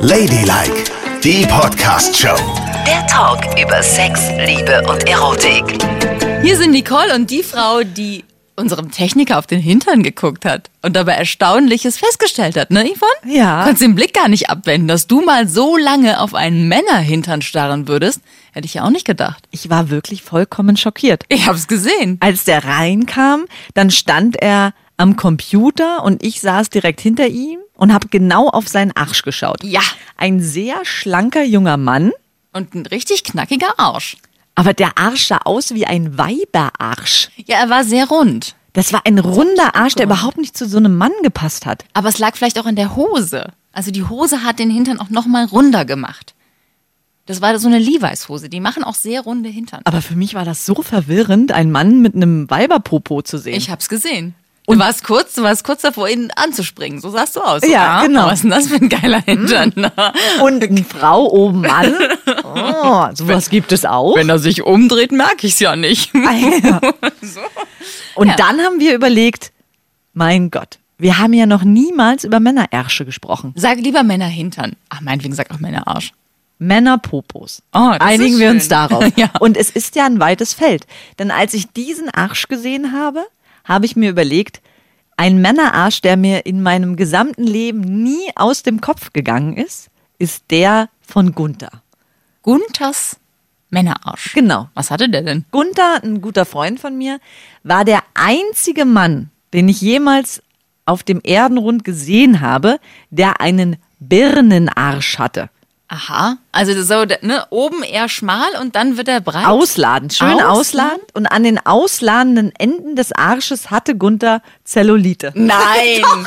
Ladylike, die Podcast-Show. Der Talk über Sex, Liebe und Erotik. Hier sind Nicole und die Frau, die unserem Techniker auf den Hintern geguckt hat und dabei Erstaunliches festgestellt hat, ne, Yvonne? Ja. Konntest den Blick gar nicht abwenden, dass du mal so lange auf einen Männerhintern starren würdest. Hätte ich ja auch nicht gedacht. Ich war wirklich vollkommen schockiert. Ich hab's gesehen. Als der reinkam, dann stand er am Computer und ich saß direkt hinter ihm und habe genau auf seinen Arsch geschaut. Ja. Ein sehr schlanker junger Mann, Und ein richtig knackiger Arsch. aber der Arsch sah aus wie ein Weiberarsch. Ja, er war sehr rund. Das war ein runder Arsch, der überhaupt nicht zu so einem Mann gepasst hat. Aber es lag vielleicht auch in der Hose. Also die Hose hat den Hintern auch nochmal runder gemacht. Das war so eine Levi's-Hose. Die machen auch sehr runde Hintern. Aber für mich war das so verwirrend, einen Mann mit einem Weiberpopo zu sehen. Ich hab's gesehen. Du warst kurz, du warst kurz davor, ihn anzuspringen. So sahst du aus. Ja, Ah, genau. Was ist denn das für ein geiler Hintern? und eine Frau oben an. Oh, sowas gibt es auch. Wenn er sich umdreht, merke ich's ja nicht. Ja. Und Ja. dann haben wir überlegt, mein Gott, wir haben ja noch niemals über Männerärsche gesprochen. Sag lieber Männerhintern. Ach, meinetwegen sag auch Männerarsch. Männerpopos. Oh, Einigen wir uns darauf. Ja. Und es ist ja ein weites Feld. Denn als ich diesen Arsch gesehen habe, habe ich mir überlegt, ein Männerarsch, der mir in meinem gesamten Leben nie aus dem Kopf gegangen ist, ist der von Gunther. Gunthers Männerarsch. Genau. Was hatte der denn? Gunther, ein guter Freund von mir, war der einzige Mann, den ich jemals auf dem Erdenrund gesehen habe, der einen Birnenarsch hatte. Aha. Also das so, ne, oben eher schmal und dann wird er breit. Ausladend, schön Ausladend? ausladend. Und an den ausladenden Enden des Arsches hatte Gunther Zellulite. Nein.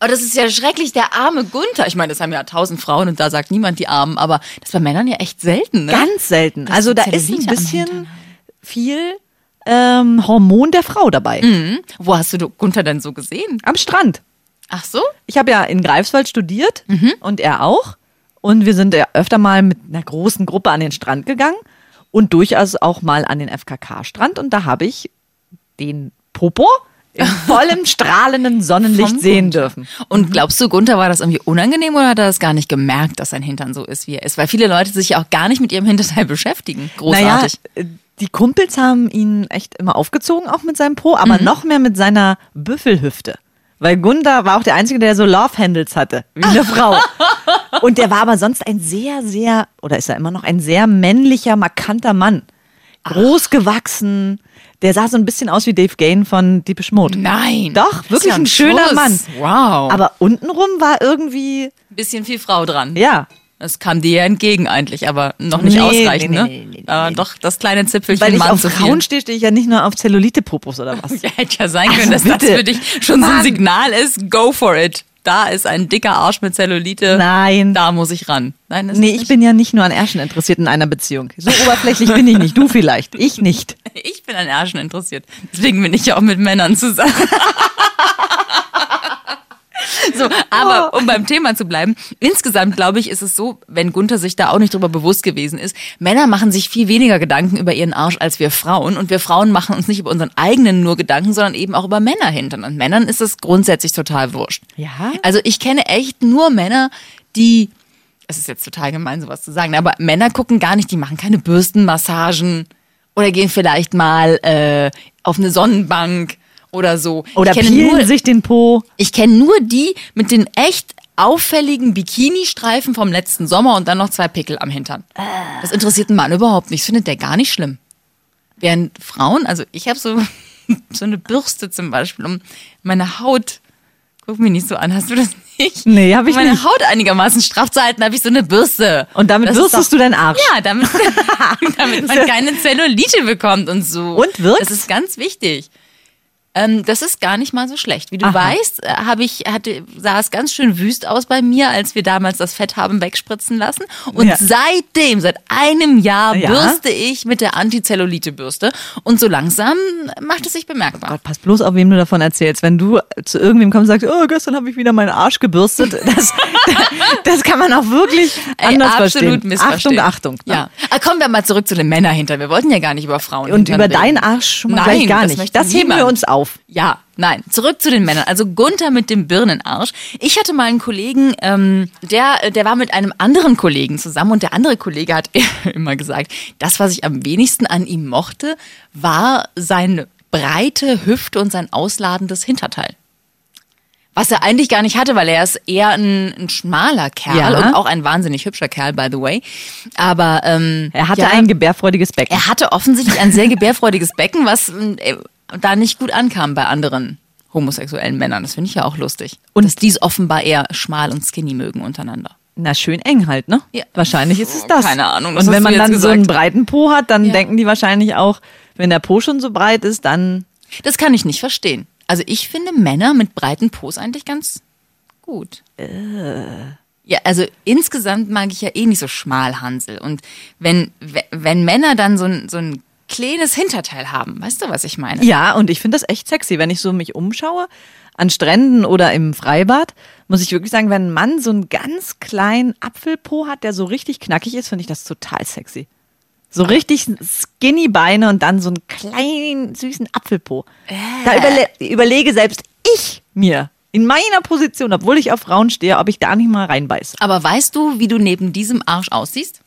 Oh, das ist ja schrecklich, der arme Gunther. Ich meine, das haben ja tausend Frauen und da sagt niemand die Armen, aber das bei Männern ja echt selten, ne? Ganz selten. Dass Also da ist ein Zellulite bisschen viel ähm, Hormon der Frau dabei. Mhm. Wo hast du Gunther denn so gesehen? Am Strand. Ach so? Ich habe ja in Greifswald studiert Mhm. und er auch. Und wir sind ja öfter mal mit einer großen Gruppe an den Strand gegangen und durchaus auch mal an den FKK-Strand. Und da habe ich den Popo im vollem strahlenden Sonnenlicht sehen dürfen. Und glaubst du, Gunther war das irgendwie unangenehm oder hat er das gar nicht gemerkt, dass sein Hintern so ist, wie er ist? Weil viele Leute sich ja auch gar nicht mit ihrem Hinterteil beschäftigen. Großartig. Naja, äh, die Kumpels haben ihn echt immer aufgezogen, auch mit seinem Po, Mhm. aber noch mehr mit seiner Büffelhüfte. Weil Gunda war auch der Einzige, der so Love-Handles hatte, wie eine Frau. Und der war aber sonst ein sehr, sehr, oder ist er immer noch ein sehr männlicher, markanter Mann. Groß gewachsen. Der sah so ein bisschen aus wie Dave Gain von Deepish Mode. Nein. Doch, wirklich ja ein schöner Schuss. Mann. Wow. Aber untenrum war irgendwie, bisschen viel Frau dran. ja. Das kam dir ja entgegen eigentlich, aber noch nicht Nee, ausreichend, nee, ne? nee, nee, nee, Aber nee. doch das kleine Zipfelchen Weil ich Mann auf zu viel. Frauen stehe, stehe ich ja nicht nur auf Zellulite-Popos oder was. Ja, hätte ja sein Also können, dass das bitte. für dich schon so ein Mann. Signal ist. Go for it. Da ist ein dicker Arsch mit Zellulite. Nein. Da muss ich ran. Nein, Nee, ich bin ja nicht nur an Ärschen interessiert in einer Beziehung. So oberflächlich bin ich nicht. Du vielleicht. Ich nicht. Ich bin an Ärschen interessiert. Deswegen bin ich ja auch mit Männern zusammen. So, aber um beim Thema zu bleiben, insgesamt glaube ich, ist es so, wenn Gunther sich da auch nicht drüber bewusst gewesen ist, Männer machen sich viel weniger Gedanken über ihren Arsch als wir Frauen und wir Frauen machen uns nicht über unseren eigenen nur Gedanken, sondern eben auch über Männer hintern. Und Männern ist es grundsätzlich total wurscht. Ja? Also ich kenne echt nur Männer, die, es ist jetzt total gemein, sowas zu sagen, aber Männer gucken gar nicht, die machen keine Bürstenmassagen oder gehen vielleicht mal äh, auf eine Sonnenbank oder so. Oder ich kenne nur, sich den Po. ich kenne nur die mit den echt auffälligen Bikini-Streifen vom letzten Sommer und dann noch zwei Pickel am Hintern. Das interessiert einen Mann überhaupt nicht. Das findet der gar nicht schlimm. Während Frauen, also ich habe so, so eine Bürste zum Beispiel, um meine Haut, guck mich nicht so an, hast du das nicht? Nee, hab ich um meine nicht. Haut einigermaßen straff zu halten, habe ich so eine Bürste. Und damit Das bürstest doch- du deinen Arsch. Ja, damit, damit man keine Zellulite bekommt und so. Und wirkt's? Das ist ganz wichtig. Ähm, das ist gar nicht mal so schlecht. Wie du Aha. weißt, äh, habe ich, hatte, sah es ganz schön wüst aus bei mir, als wir damals das Fett haben wegspritzen lassen. Und Ja. seitdem, seit einem Jahr, Ja. bürste ich mit der Antizellulite-Bürste. Und so langsam macht es sich bemerkbar. Gott, pass bloß auf, wem du davon erzählst. Wenn du zu irgendwem kommst und sagst, oh, gestern habe ich wieder meinen Arsch gebürstet, das, das kann man auch wirklich Ey, anders absolut verstehen. missverstehen. Achtung, Achtung. Ja. Aber kommen wir mal zurück zu den Männern hinter. Wir wollten ja gar nicht über Frauen Und hintern über reden. deinen Arsch schon mal Nein, gar das nicht. Das heben wir uns auf. Auf. Ja, nein. Zurück zu den Männern. Also Gunther mit dem Birnenarsch. Ich hatte mal einen Kollegen, ähm, der, der war mit einem anderen Kollegen zusammen und der andere Kollege hat immer gesagt, das, was ich am wenigsten an ihm mochte, war seine breite Hüfte und sein ausladendes Hinterteil. Was er eigentlich gar nicht hatte, weil er ist eher ein, ein schmaler Kerl Ja. und auch ein wahnsinnig hübscher Kerl, by the way. Aber ähm, Er hatte ja, ein gebärfreudiges Becken. er hatte offensichtlich ein sehr gebärfreudiges Becken, was äh, da nicht gut ankam bei anderen homosexuellen Männern. Das finde ich ja auch lustig. Und dass die es offenbar eher schmal und skinny mögen untereinander. Na, schön eng halt, ne? Ja. Wahrscheinlich ist es das. Keine Ahnung, was Und wenn man dann so einen gesagt? breiten Po hat, dann Ja. denken die wahrscheinlich auch, wenn der Po schon so breit ist, dann. Das kann ich nicht verstehen. Also ich finde Männer mit breiten Pos eigentlich ganz gut. Ja, also insgesamt mag ich ja eh nicht so Schmalhansel. Und wenn, we- wenn Männer dann so ein, so ein kleines Hinterteil haben, weißt du, was ich meine? Ja, und ich finde das echt sexy, wenn ich so mich umschaue an Stränden oder im Freibad, muss ich wirklich sagen, wenn ein Mann so einen ganz kleinen Apfelpo hat, der so richtig knackig ist, finde ich das total sexy. So richtig skinny Beine und dann so einen kleinen, süßen Apfelpo. Da überle überlege selbst ich mir in meiner Position, obwohl ich auf Frauen stehe, ob ich da nicht mal reinbeiße. Aber weißt du, wie du neben diesem Arsch aussiehst?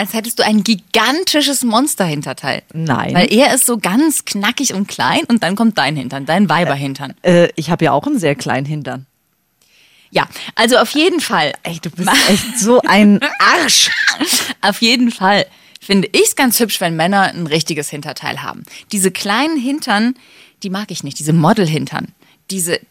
Als hättest du ein gigantisches Monsterhinterteil. Nein. Weil er ist so ganz knackig und klein und dann kommt dein Hintern, dein Weiberhintern. Äh, ich habe ja auch einen sehr kleinen Hintern. Ja, also auf jeden Fall. Ey, du bist echt so ein Arsch. Auf jeden Fall finde ich es ganz hübsch, wenn Männer ein richtiges Hinterteil haben. Diese kleinen Hintern, die mag ich nicht, diese Modelhintern. Diese, äh,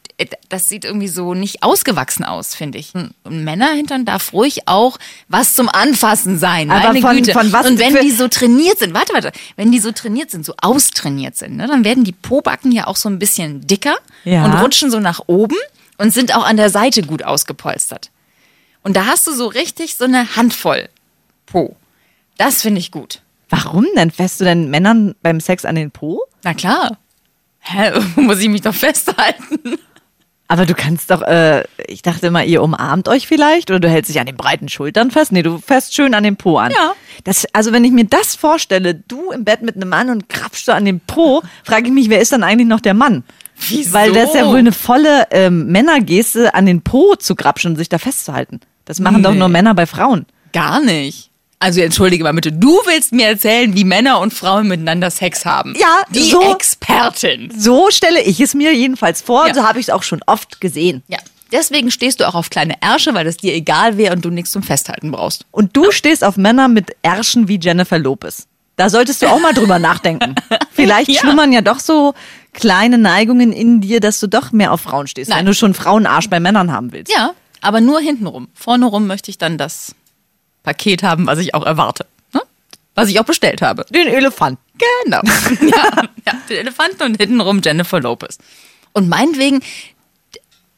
das sieht irgendwie so nicht ausgewachsen aus, finde ich. Ein Männerhintern darf ruhig auch was zum Anfassen sein. Aber meine von- Güte. von was Und wenn die so trainiert sind, warte, warte, wenn die so trainiert sind, so austrainiert sind, ne, dann werden die Pobacken ja auch so ein bisschen dicker Ja. und rutschen so nach oben und sind auch an der Seite gut ausgepolstert. Und da hast du so richtig so eine Handvoll Po. Das finde ich gut. Warum denn? Fährst du denn Männern beim Sex an den Po? Na klar. Hä, muss ich mich doch festhalten? Aber du kannst doch, äh, ich dachte immer, ihr umarmt euch vielleicht oder du hältst dich an den breiten Schultern fest. Nee, du fährst schön an den Po an. Ja. Das, also wenn ich mir das vorstelle, du im Bett mit einem Mann und krapfst du an den Po, frage ich mich, wer ist dann eigentlich noch der Mann? Wieso? Weil das ist ja wohl eine volle ähm, Männergeste, an den Po zu krapschen und sich da festzuhalten. Das machen doch Nee. nur Männer bei Frauen. Gar nicht. Also entschuldige mal bitte, du willst mir erzählen, wie Männer und Frauen miteinander Sex haben. Ja, Die so- Expertin. So stelle ich es mir jedenfalls vor, Ja. so habe ich es auch schon oft gesehen. Ja. Deswegen stehst du auch auf kleine Ärsche, weil es dir egal wäre und du nichts zum Festhalten brauchst. Und du stehst auf Männer mit Ärschen wie Jennifer Lopez. Da solltest du auch mal drüber nachdenken. Vielleicht Ja. schlummern ja doch so kleine Neigungen in dir, dass du doch mehr auf Frauen stehst, Nein. wenn du schon Frauenarsch bei Männern haben willst. Ja, aber nur hintenrum. Vorne rum möchte ich dann das Paket haben, was ich auch erwarte. Ne? Was ich auch bestellt habe. Den Elefant. Genau. ja, ja, den Elefanten und hintenrum Jennifer Lopez. Und meinetwegen,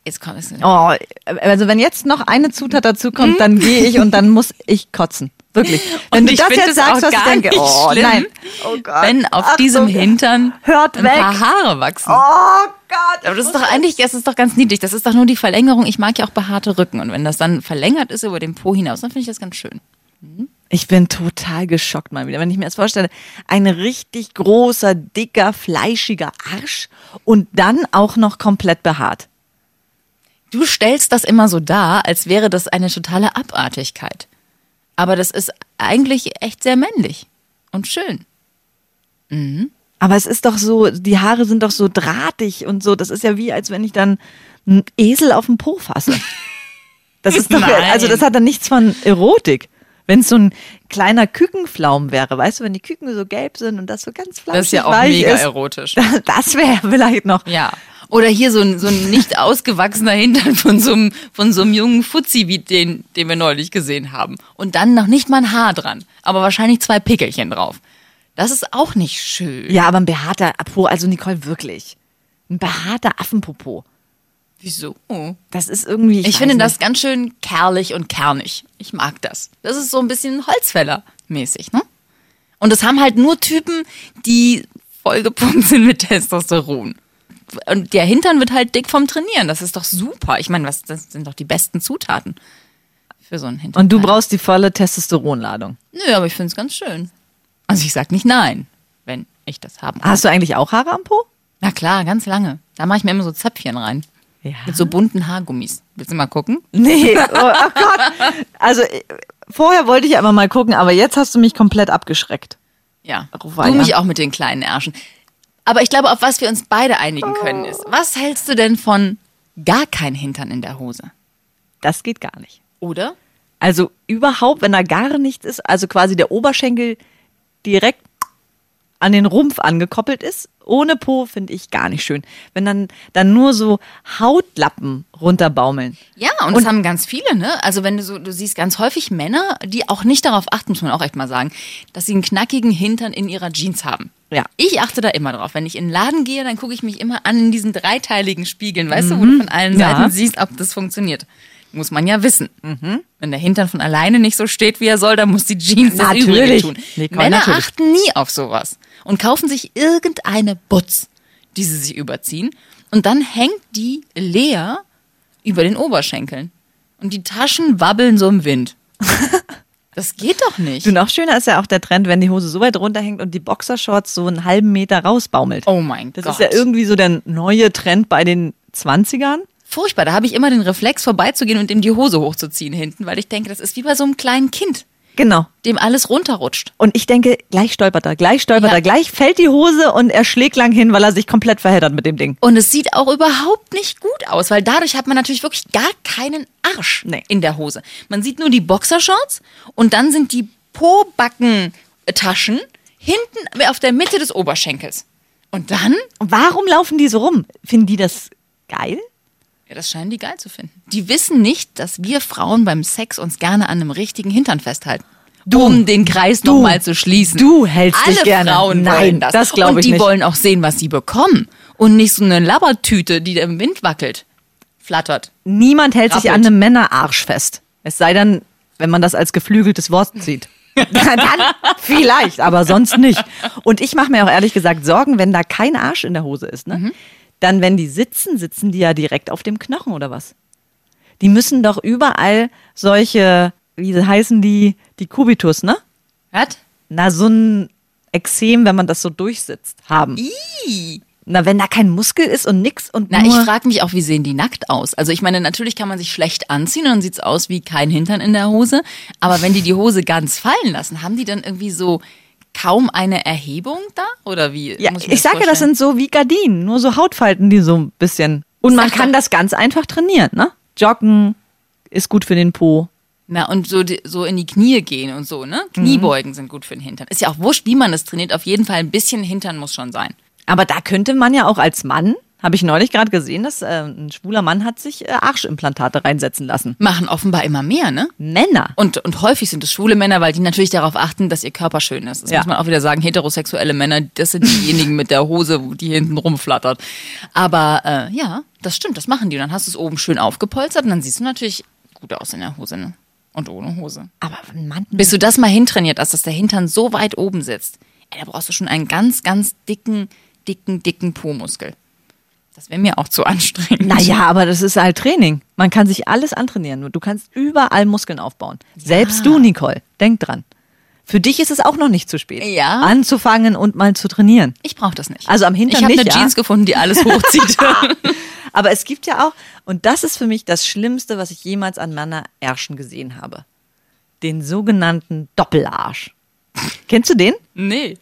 jetzt kommt es. Oh, also wenn jetzt noch eine Zutat dazu kommt, dann gehe ich und dann muss ich kotzen. Wirklich. Wenn Und du das jetzt sagst, auch was ich denke, oh schlimm, nein. Oh Gott. Wenn auf Achtung. diesem Hintern Hört ein weg. paar Haare wachsen. Oh Gott. Aber das ist doch eigentlich, das ist doch ganz niedlich. Das ist doch nur die Verlängerung. Ich mag ja auch behaarte Rücken. Und wenn das dann verlängert ist über den Po hinaus, dann finde ich das ganz schön. Ich bin total geschockt mal wieder, wenn ich mir das vorstelle. Ein richtig großer, dicker, fleischiger Arsch und dann auch noch komplett behaart. Du stellst das immer so dar, als wäre das eine totale Abartigkeit. Aber das ist eigentlich echt sehr männlich und schön. Aber es ist doch so, die Haare sind doch so drahtig und so. Das ist ja wie, als wenn ich dann einen Esel auf den Po fasse. Das ist doch, Nein. also das hat dann nichts von Erotik. Wenn es so ein kleiner Kükenflaum wäre, weißt du, wenn die Küken so gelb sind und das so ganz flauschig Das ist ja auch mega ist, erotisch. Das wäre vielleicht noch. Ja. Oder hier so ein, so ein nicht ausgewachsener Hintern von so einem, von so einem jungen Fuzzi, wie den, den wir neulich gesehen haben. Und dann noch nicht mal ein Haar dran. Aber wahrscheinlich zwei Pickelchen drauf. Das ist auch nicht schön. Ja, aber ein behaarter Po, also Nicole, wirklich. Ein behaarter Affenpopo. Wieso? Das ist irgendwie. Ich, weiß finde nicht. das ganz schön kerlich und kernig. Ich mag das. Das ist so ein bisschen Holzfäller-mäßig, ne? Und das haben halt nur Typen, die vollgepumpt sind mit Testosteron. Und der Hintern wird halt dick vom Trainieren. Das ist doch super. Ich meine, was, das sind doch die besten Zutaten für so einen Hintern. Und du brauchst die volle Testosteronladung. Nö, aber ich finde es ganz schön. Also ich sag nicht nein, wenn ich das haben kann. Hast du eigentlich auch Haare am Po? Na klar, ganz lange. Da mache ich mir immer so Zöpfchen rein. Ja. Mit so bunten Haargummis. Willst du mal gucken? Nee, oh, oh Gott. Also äh, vorher wollte ich aber mal gucken, aber jetzt hast du mich komplett abgeschreckt. Ja. Ruweia. Du mich auch mit den kleinen Ärschen. Aber ich glaube, auf was wir uns beide einigen können, ist, was hältst du denn von gar kein Hintern in der Hose? Das geht gar nicht. Oder? Also überhaupt, wenn da gar nichts ist, also quasi der Oberschenkel direkt an den Rumpf angekoppelt ist, ohne Po finde ich gar nicht schön. Wenn dann, dann nur so Hautlappen runterbaumeln. Ja, und, das haben ganz viele, ne? Also wenn du so, du siehst ganz häufig Männer, die auch nicht darauf achten, muss man auch echt mal sagen, dass sie einen knackigen Hintern in ihrer Jeans haben. Ja. Ich achte da immer drauf. Wenn ich in den Laden gehe, dann gucke ich mich immer an in diesen dreiteiligen Spiegeln, weißt du, wo du von allen Mhm. Ja. Seiten siehst, ob das funktioniert. Muss man ja wissen. Wenn der Hintern von alleine nicht so steht, wie er soll, dann muss die Jeans das Übrige Natürlich. tun. Nicole, Männer natürlich. achten nie auf sowas und kaufen sich irgendeine Butz, die sie sich überziehen und dann hängt die leer über den Oberschenkeln und die Taschen wabbeln so im Wind. Das geht doch nicht. Du, noch schöner ist ja auch der Trend, wenn die Hose so weit runterhängt und die Boxershorts so einen halben Meter rausbaumelt. Oh mein das Gott. ist ja irgendwie so der neue Trend bei den 20ern. Furchtbar, da habe ich immer den Reflex vorbeizugehen und ihm die Hose hochzuziehen hinten, weil ich denke, das ist wie bei so einem kleinen Kind, Genau. dem alles runterrutscht. Und ich denke, gleich stolpert er, gleich stolpert Ja. er, gleich fällt die Hose und er schlägt lang hin, weil er sich komplett verheddert mit dem Ding. Und es sieht auch überhaupt nicht gut aus, weil dadurch hat man natürlich wirklich gar keinen Arsch Nee. in der Hose. Man sieht nur die Boxershorts und dann sind die Pobackentaschen hinten auf der Mitte des Oberschenkels. Und dann, warum laufen die so rum? Finden die das geil? Ja, das scheinen die geil zu finden. Die wissen nicht, dass wir Frauen beim Sex uns gerne an einem richtigen Hintern festhalten. um den Kreis du, nochmal zu schließen. du hältst Alle dich gerne. Frauen Nein, wollen das. das glaub Und ich die nicht. wollen auch sehen, was sie bekommen. Und nicht so eine Labbertüte, die im Wind wackelt, flattert. Niemand hält sich Rappelt. an einem Männerarsch fest. Es sei denn, wenn man das als geflügeltes Wort sieht. dann vielleicht, aber sonst nicht. Und ich mache mir auch ehrlich gesagt Sorgen, wenn da kein Arsch in der Hose ist. Ne? Mhm. Dann, wenn die sitzen, sitzen die ja direkt auf dem Knochen oder was? Die müssen doch überall solche, wie heißen die, die Kubitus, ne? Was? Na, so ein Exem, wenn man das so durchsitzt, haben. Ih. Na, wenn da kein Muskel ist und nix und Na, ich frage mich auch, wie sehen die nackt aus? Also ich meine, natürlich kann man sich schlecht anziehen und dann sieht's aus wie kein Hintern in der Hose. Aber wenn die die Hose ganz fallen lassen, haben die dann irgendwie so kaum eine Erhebung da? Oder wie? Ja, mir ich sage ja, das sind so wie Gardinen, nur so Hautfalten, die so ein bisschen. Und man kann das ganz einfach trainieren, ne? Joggen ist gut für den Po. Na, und so, so in die Knie gehen und so, ne? Kniebeugen sind gut für den Hintern. Ist ja auch wurscht, wie man das trainiert. Auf jeden Fall ein bisschen Hintern muss schon sein. Aber da könnte man ja auch als Mann, habe ich neulich gerade gesehen, dass äh, ein schwuler Mann hat sich äh, Arschimplantate reinsetzen lassen. Machen offenbar immer mehr, ne? Männer. Und, und häufig sind es schwule Männer, weil die natürlich darauf achten, dass ihr Körper schön ist. Das Ja. muss man auch wieder sagen. Heterosexuelle Männer, das sind diejenigen mit der Hose, die hinten rumflattert. Aber äh, ja, das stimmt, das machen die. Und dann hast du es oben schön aufgepolstert und dann siehst du natürlich gut aus in der Hose, ne? Und ohne Hose. Aber Mann. Bis du das mal hintrainiert hast, dass der Hintern so weit oben sitzt, ey, da brauchst du schon einen ganz, ganz dicken, dicken, dicken Po-Muskel. Das wäre mir auch zu anstrengend. Naja, aber das ist halt Training. Man kann sich alles antrainieren. Du kannst überall Muskeln aufbauen. Selbst du, Nicole, denk dran. Für dich ist es auch noch nicht zu spät. Ja. Anzufangen und mal zu trainieren. Ich brauche das nicht. Also am Hintern Ich habe eine ja. Jeans gefunden, die alles hochzieht. Aber es gibt ja auch, und das ist für mich das Schlimmste, was ich jemals an Männerärschen gesehen habe. Den sogenannten Doppelarsch. Kennst du den? nee.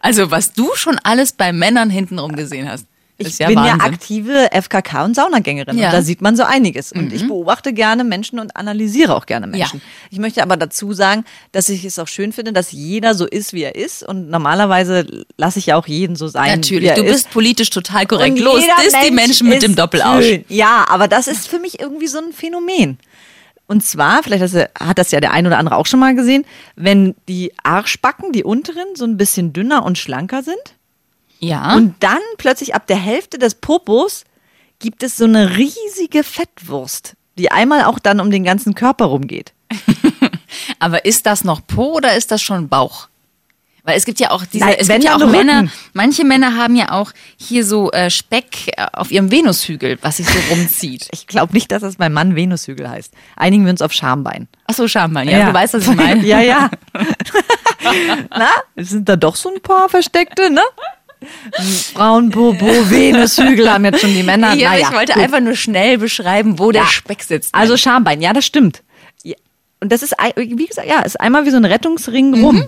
Also, was du schon alles bei Männern hintenrum gesehen hast. Ich ist bin Wahnsinn. ja aktive FKK- und Saunagängerin Ja. Mhm. und da sieht man so einiges. Und ich beobachte gerne Menschen und analysiere auch gerne Menschen. Ja. Ich möchte aber dazu sagen, dass ich es auch schön finde, dass jeder so ist, wie er ist. Und normalerweise lasse ich ja auch jeden so sein, Natürlich, du ist. bist politisch total korrekt. Und Los, jeder disst die Mensch Menschen mit dem ist Doppelarsch. schön. Ja, aber das ist für mich irgendwie so ein Phänomen. Und zwar, vielleicht hat das ja der ein oder andere auch schon mal gesehen, wenn die Arschbacken, die unteren, so ein bisschen dünner und schlanker sind. Ja. Und dann plötzlich ab der Hälfte des Popos gibt es so eine riesige Fettwurst, die einmal auch dann um den ganzen Körper rumgeht. Aber ist das noch Po oder ist das schon Bauch? Weil es gibt ja auch diese, Nein, es gibt ja auch Rücken. Männer, manche Männer haben ja auch hier so äh, Speck äh, auf ihrem Venushügel, was sich so rumzieht. Ich glaube nicht, dass das beim Mann Venushügel heißt. Einigen wir uns auf Schambein. Ach so, Schambein, ja, du weißt, was ich meine. ja, ja. Na, es sind da doch so ein paar versteckte, ne? Frauenpopo, Venushügel haben jetzt schon die Männer. Ja, naja, ich wollte gut. einfach nur schnell beschreiben, wo der Ja. Speck sitzt. Also Schambein, ja, das stimmt. Ja. Und das ist, wie gesagt, ja, ist einmal wie so ein Rettungsring rum.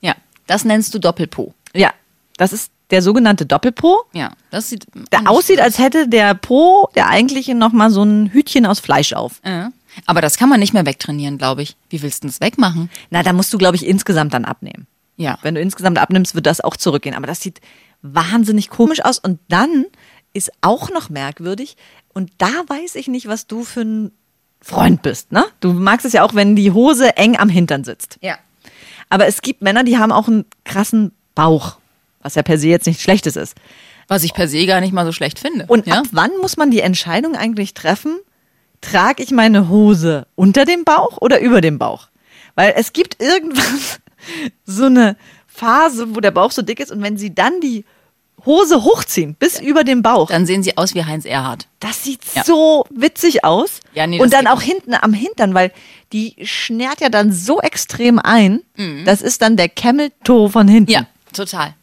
ja, das nennst du Doppelpo. Ja, das ist der sogenannte Doppelpo. Ja, das sieht Der aussieht, als hätte der Po der eigentliche nochmal so ein Hütchen aus Fleisch auf. Ja. Aber das kann man nicht mehr wegtrainieren, glaube ich. Wie willst du das wegmachen? Na, da musst du, glaube ich, insgesamt dann abnehmen. Ja. Wenn du insgesamt abnimmst, wird das auch zurückgehen. Aber das sieht wahnsinnig komisch aus. Und dann ist auch noch merkwürdig, und da weiß ich nicht, was du für ein Freund bist, ne? Du magst es ja auch, wenn die Hose eng am Hintern sitzt. Ja. Aber es gibt Männer, die haben auch einen krassen Bauch, was ja per se jetzt nichts Schlechtes ist. Was ich per se gar nicht mal so schlecht finde. Und ja? ab wann muss man die Entscheidung eigentlich treffen? Trage ich meine Hose unter dem Bauch oder über dem Bauch? Weil es gibt irgendwann so eine Phase, wo der Bauch so dick ist und wenn sie dann die Hose hochziehen bis über den Bauch, Dann sehen sie aus wie Heinz Erhardt. das sieht Ja. so witzig aus. Ja, nee, und dann auch hinten am Hintern, weil die schnärt ja dann so extrem ein. Das ist dann der Camel Toe von hinten. Mhm. Ja, total.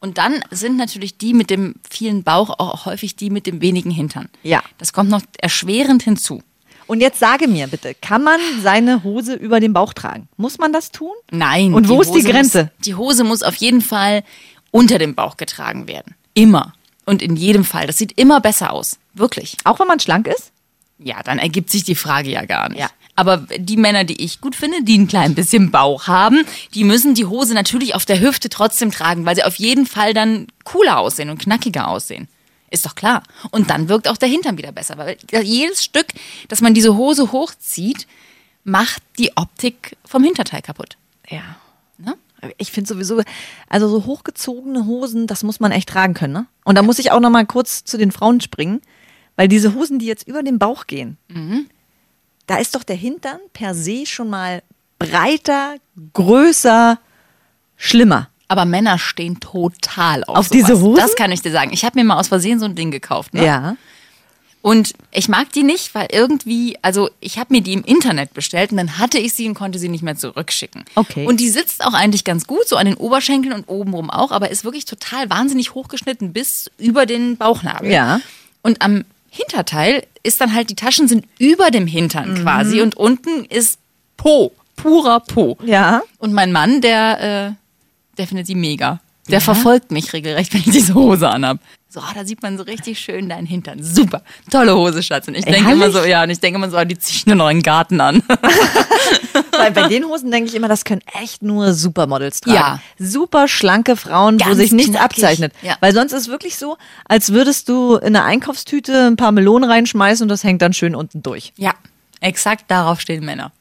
Und dann sind natürlich die mit dem vielen Bauch auch häufig die mit dem wenigen Hintern. Ja. Das kommt noch erschwerend hinzu. Und jetzt sage mir bitte, kann man seine Hose über den Bauch tragen? Muss man das tun? Nein. Und wo ist die Grenze? Muss, die Hose muss auf jeden Fall unter dem Bauch getragen werden. Immer. Und in jedem Fall. Das sieht immer besser aus. Wirklich. Auch wenn man schlank ist? Ja, dann ergibt sich die Frage ja gar nicht. Ja. Aber die Männer, die ich gut finde, die ein klein bisschen Bauch haben, die müssen die Hose natürlich auf der Hüfte trotzdem tragen, weil sie auf jeden Fall dann cooler aussehen und knackiger aussehen. Ist doch klar. Und dann wirkt auch der Hintern wieder besser, weil jedes Stück, dass man diese Hose hochzieht, macht die Optik vom Hinterteil kaputt. Ja. Ne? Ich finde sowieso, also so hochgezogene Hosen, das muss man echt tragen können. Ne? Und da muss ich auch noch mal kurz zu den Frauen springen, weil diese Hosen, die jetzt über den Bauch gehen, da ist doch der Hintern per se schon mal breiter, größer, schlimmer. Aber Männer stehen total auf, Auf diese Hosen? Das kann ich dir sagen. Ich habe mir mal aus Versehen so ein Ding gekauft. Ne? Ja. Und ich mag die nicht, weil irgendwie, also ich habe mir die im Internet bestellt und dann hatte ich sie und konnte sie nicht mehr zurückschicken. Okay. Und die sitzt auch eigentlich ganz gut, so an den Oberschenkeln und obenrum auch, aber ist wirklich total wahnsinnig hochgeschnitten bis über den Bauchnabel. Ja. Und am Hinterteil ist dann halt, die Taschen sind über dem Hintern Mhm. quasi und unten ist Po, purer Po. Ja. Und mein Mann, der, äh, der findet die mega. Der verfolgt mich regelrecht, wenn ich diese Hose anhab. So, ah, da sieht man so richtig schön deinen Hintern. Super. Tolle Hose, Schatz. Und ich denke immer so, ja, und ich denke immer so, die ziehe ich nur noch in den Garten an. Weil bei den Hosen denke ich immer, das können echt nur Supermodels tragen. Ja. Super schlanke Frauen, wo Ganz sich nichts knackig. abzeichnet. Ja. Weil sonst ist es wirklich so, als würdest du in eine Einkaufstüte ein paar Melonen reinschmeißen und das hängt dann schön unten durch. ja, exakt darauf stehen Männer.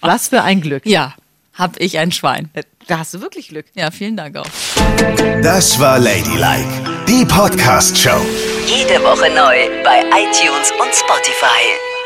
Was für ein Glück. Ja, hab ich ein Schwein. Da hast du wirklich Glück. Ja, vielen Dank auch. Das war Ladylike, die Podcast-Show. Jede Woche neu bei iTunes und Spotify.